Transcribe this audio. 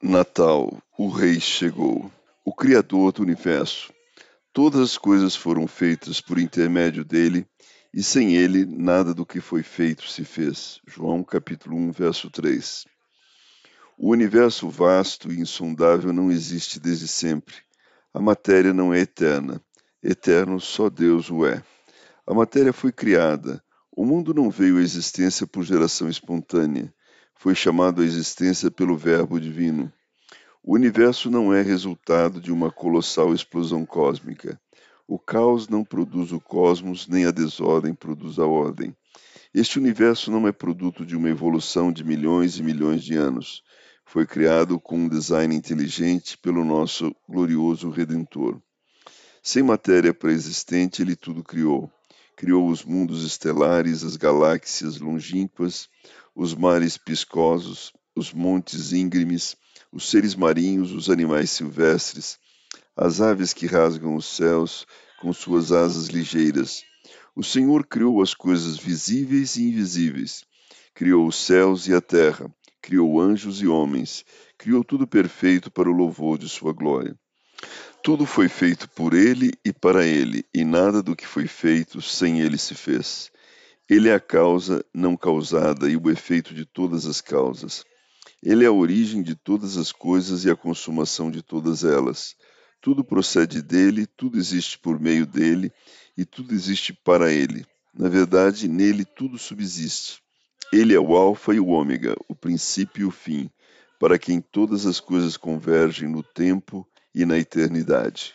Natal, o Rei chegou, o Criador do universo. Todas as coisas foram feitas por intermédio dele, e sem ele nada do que foi feito se fez. João capítulo 1, verso 3. O universo vasto e insondável não existe desde sempre. A matéria não é eterna. Eterno só Deus o é. A matéria foi criada. O mundo não veio à existência por geração espontânea foi chamado à existência pelo Verbo Divino. O universo não é resultado de uma colossal explosão cósmica. O caos não produz o cosmos, nem a desordem produz a ordem. Este universo não é produto de uma evolução de milhões e milhões de anos. Foi criado com um design inteligente pelo nosso glorioso Redentor. Sem matéria pré-existente, ele tudo criou. Criou os mundos estelares, as galáxias longínquas, os mares piscosos, os montes íngremes, os seres marinhos, os animais silvestres, as aves que rasgam os céus com suas asas ligeiras. O Senhor criou as coisas visíveis e invisíveis. Criou os céus e a terra, criou anjos e homens, criou tudo perfeito para o louvor de sua glória. Tudo foi feito por ele e para ele, e nada do que foi feito sem ele se fez. Ele é a causa não causada e o efeito de todas as causas. Ele é a origem de todas as coisas e a consumação de todas elas. Tudo procede dele, tudo existe por meio dele e tudo existe para ele. Na verdade, nele tudo subsiste. Ele é o Alfa e o Ômega, o princípio e o fim, para quem todas as coisas convergem no tempo e na eternidade.